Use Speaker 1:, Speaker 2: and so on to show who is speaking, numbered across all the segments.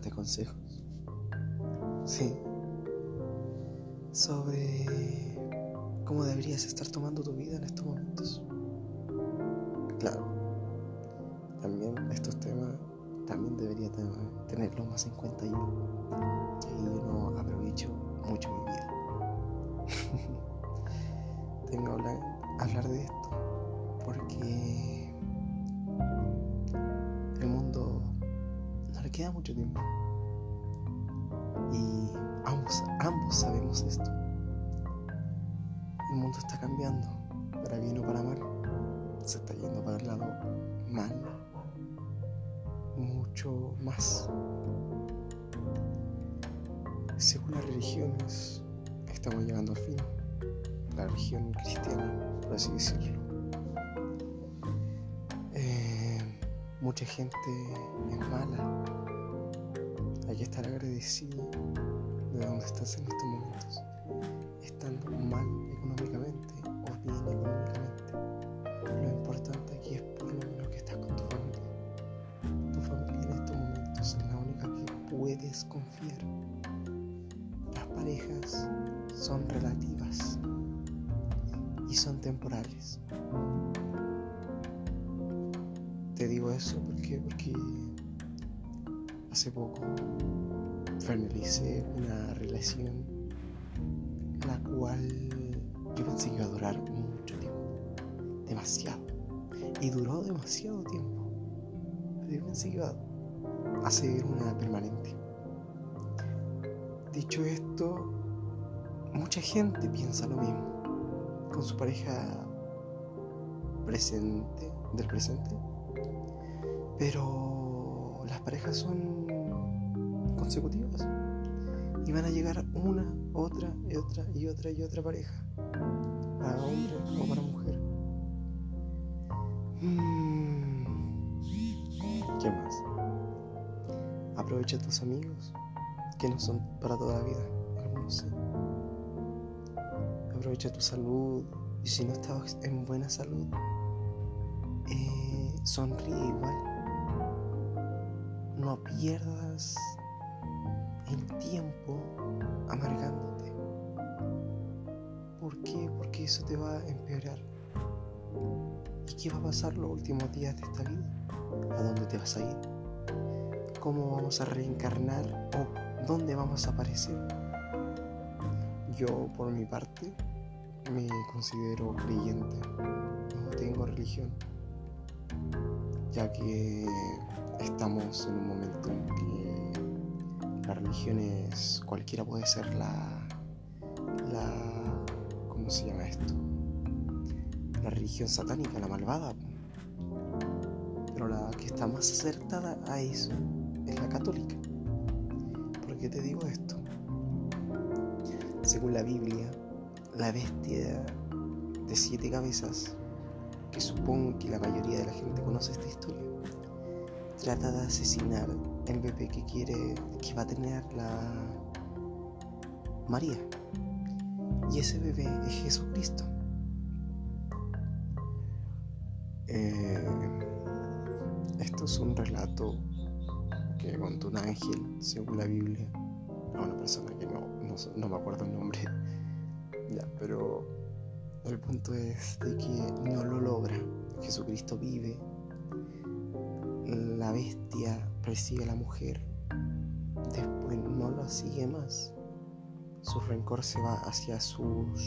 Speaker 1: darte consejos. Sí. Sobre cómo deberías estar tomando tu vida en estos momentos. Claro. También estos temas también debería tenerlos más en cuenta yo. Y no aprovecho mucho mi vida. Tengo que hablar de esto porque mucho tiempo. Y ambos, ambos sabemos esto. El mundo está cambiando, para bien o para mal. Se está yendo para el lado mal, mucho más. Según las religiones, estamos llegando al fin. La religión cristiana, por así decirlo. Eh, mucha gente es mala. Que estar agradecido de donde estás en estos momentos. Estando mal económicamente o bien económicamente. Lo importante aquí es por lo menos que estás con tu familia. Tu familia en estos momentos es la única que puedes confiar. Las parejas son relativas y son temporales. Te digo eso porque, porque hace poco finalicé una relación la cual yo pensé que iba a durar mucho tiempo, demasiado, y duró demasiado tiempo, yo pensé que iba a ser una permanente. Dicho esto, mucha gente piensa lo mismo con su pareja presente, del presente, pero las parejas son consecutivas y van a llegar una, otra y otra y otra y otra pareja, para hombre o para mujer. Mm. ¿Qué más? Aprovecha tus amigos, que no son para toda la vida, algunos. Aprovecha tu salud y si no estás en buena salud, eh, sonríe igual. No pierdas el tiempo amargándote. ¿Por qué? Porque eso te va a empeorar. ¿Y qué va a pasar los últimos días de esta vida? ¿A dónde te vas a ir? ¿Cómo vamos a reencarnar o dónde vamos a aparecer? Yo, por mi parte, me considero creyente. No tengo religión, ya que estamos en un momento en que la religión es cualquiera puede ser la la ¿cómo se llama esto? La religión satánica, la malvada. Pero la que está más acertada a eso es la católica. ¿Por qué te digo esto? Según la Biblia, la bestia de siete cabezas, que supongo que la mayoría de la gente conoce esta historia, trata de asesinar el bebé que quiere, que va a tener la María. Y ese bebé es Jesucristo. Eh, esto es un relato que contó un ángel, según la Biblia, a una persona que no, no, no me acuerdo el nombre. Ya, pero el punto es de que no lo logra. Jesucristo vive. La bestia persigue a la mujer. Después no lo sigue más. Su rencor se va hacia sus,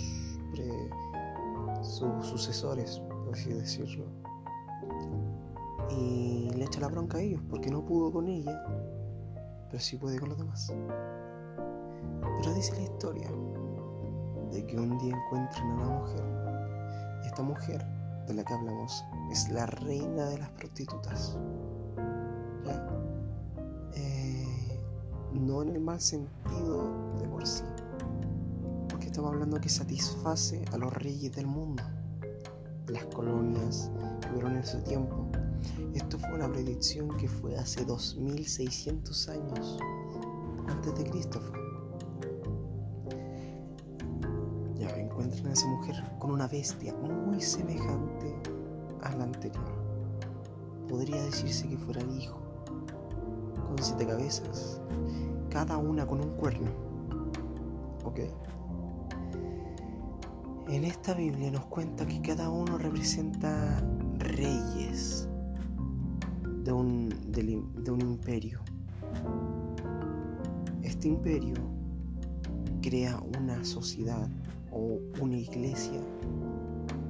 Speaker 1: sus sucesores, por así decirlo. Y le echa la bronca a ellos porque no pudo con ella, pero sí puede con los demás. Pero dice la historia de que un día encuentran a una mujer. Y esta mujer de la que hablamos es la reina de las prostitutas. No en el mal sentido de por sí. Porque estamos hablando que satisface a los reyes del mundo. Las colonias que hubieron en su tiempo. Esto fue una predicción que fue hace 2600 años antes de Cristo. Ya encuentran a esa mujer con una bestia muy semejante a la anterior. Podría decirse que fuera el hijo, siete cabezas, cada una con un cuerno. ¿Ok? En esta Biblia nos cuenta que cada uno representa reyes de un, de un imperio. Este imperio crea una sociedad o una iglesia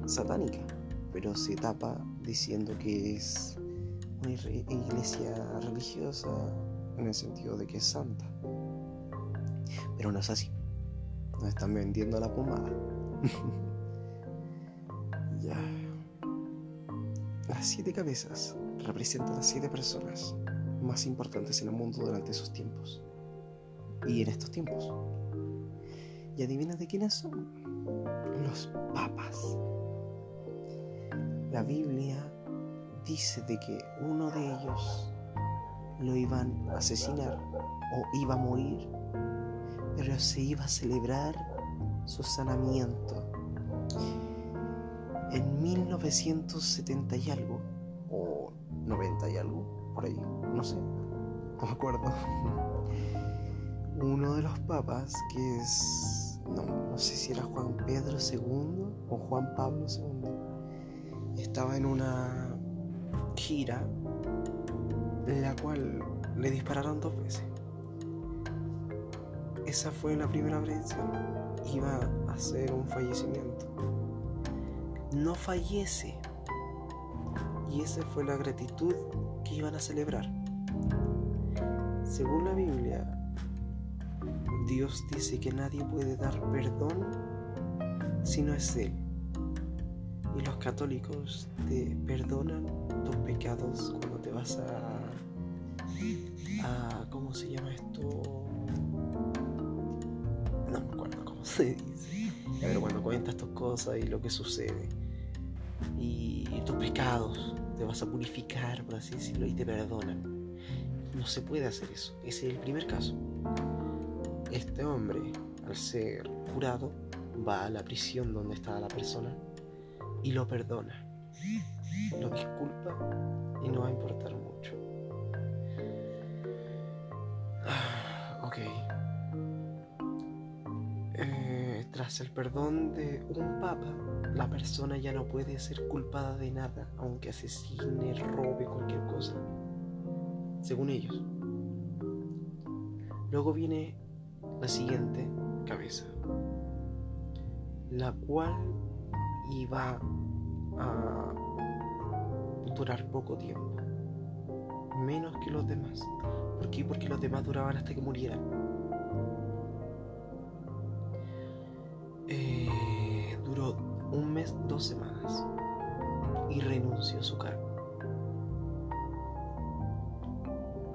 Speaker 1: satánica, pero se tapa diciendo que es una iglesia religiosa en el sentido de que es santa. Pero no es así. Nos están vendiendo la pomada. ya. Las siete cabezas representan a siete personas más importantes en el mundo durante esos tiempos. Y en estos tiempos. ¿Y adivina de quiénes son? Los papas. La Biblia dice de que uno de ellos lo iban a asesinar o iba a morir, pero se iba a celebrar su sanamiento. En 1970 y algo, o 90 y algo, por ahí, no sé, no me acuerdo. Uno de los papas, que es, no, no sé si era Juan Pedro II o Juan Pablo II, estaba en una gira la cual le dispararon dos veces. Esa fue la primera predicción. Iba a ser un fallecimiento. No fallece. Y esa fue la gratitud que iban a celebrar. Según la Biblia, Dios dice que nadie puede dar perdón si no es Él. Y los católicos te perdonan tus pecados cuando te vas a, a ¿cómo se llama esto? No me acuerdo cómo se dice. Pero cuando cuentas tus cosas y lo que sucede y tus pecados, te vas a purificar, por así decirlo, y te perdonan. No se puede hacer eso. Ese es el primer caso. Este hombre, al ser curado, va a la prisión donde está la persona y lo perdona. Lo disculpa y no va a importar mucho. Ah, ok. Eh, tras el perdón de un papa, la persona ya no puede ser culpada de nada, aunque asesine, robe cualquier cosa. Según ellos. Luego viene la siguiente cabeza, la cual iba a durar poco tiempo, menos que los demás. ¿Por qué? Porque los demás duraban hasta que murieran. Eh, duró un mes, dos semanas y renunció a su cargo.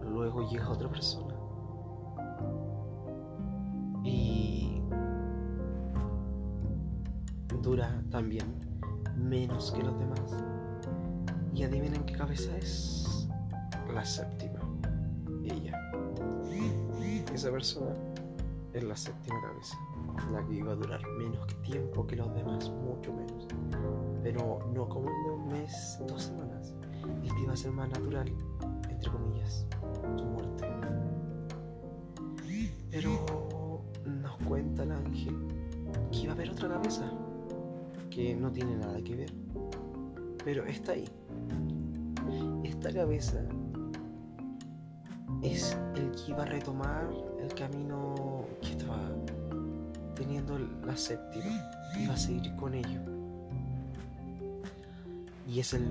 Speaker 1: Luego llega otra persona dura también menos que los demás. Y adivinen qué cabeza es la séptima. Ella. Esa persona es la séptima cabeza. La que iba a durar menos tiempo que los demás, mucho menos. Pero no como de un mes, dos semanas. Este iba a ser más natural, entre comillas, su muerte. Pero nos cuenta el ángel que iba a haber otra cabeza que no tiene nada que ver. Pero está ahí. Esta cabeza es el que iba a retomar el camino que estaba teniendo la séptima. Iba a seguir con ello. Y es el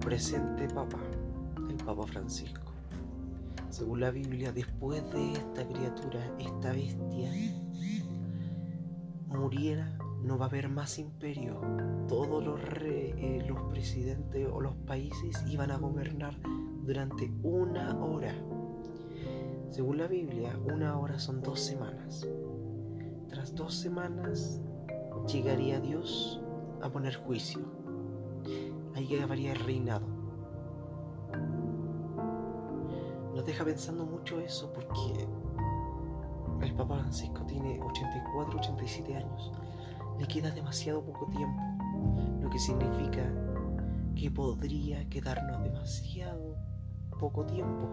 Speaker 1: presente Papa, el Papa Francisco. Según la Biblia, después de esta criatura, esta bestia, muriera no va a haber más imperio. Todos los, eh, los presidentes o los países iban a gobernar durante una hora. Según la Biblia, una hora son dos semanas. Tras dos semanas llegaría Dios a poner juicio. Ahí acabaría el reinado. Nos deja pensando mucho eso porque el Papa Francisco tiene 84, 87 años le queda demasiado poco tiempo, lo que significa que podría quedarnos demasiado poco tiempo.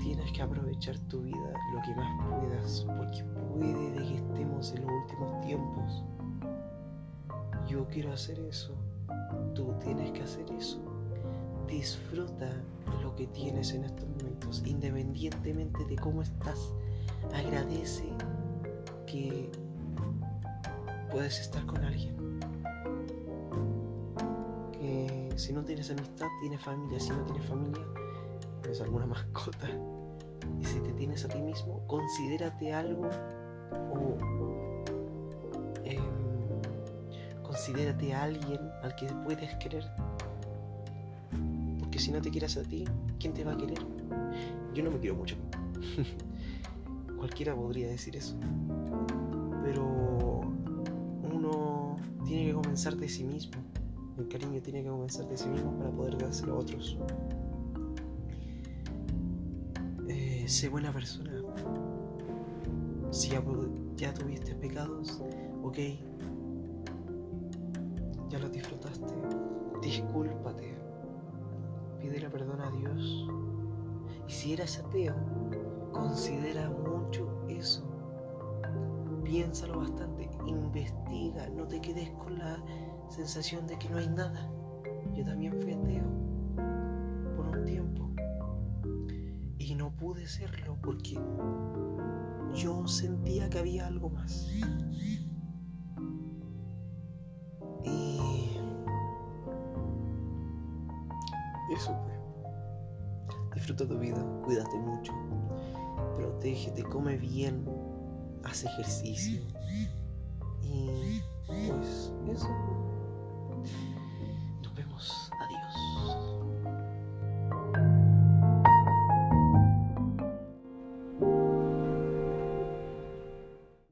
Speaker 1: tienes que aprovechar tu vida lo que más puedas, porque puede de que estemos en los últimos tiempos. Yo quiero hacer eso, tú tienes que hacer eso. Disfruta lo que tienes en estos momentos, independientemente de cómo estás. Agradece que puedes estar con alguien. Que si no tienes amistad, tienes familia. Si no tienes familia, tienes alguna mascota. Y si te tienes a ti mismo, considérate algo o em, considérate a alguien al que puedes querer. Porque si no te quieres a ti, ¿quién te va a querer? Yo no me quiero mucho. Cualquiera podría decir eso. Pero uno tiene que comenzar de sí mismo. El cariño tiene que comenzar de sí mismo para poder dárselo a otros. Eh, sé buena persona. Si ya, tuviste pecados, ok. Ya los disfrutaste. Discúlpate. Pídele perdón a Dios. Y si eres ateo, considera mucho eso. Piénsalo bastante, investiga, no te quedes con la sensación de que no hay nada. Yo también fui ateo por un tiempo y no pude serlo porque yo sentía que había algo más. Y eso fue. Disfruta tu vida, cuídate mucho, protégete, come bien, haz ejercicio. Y pues eso.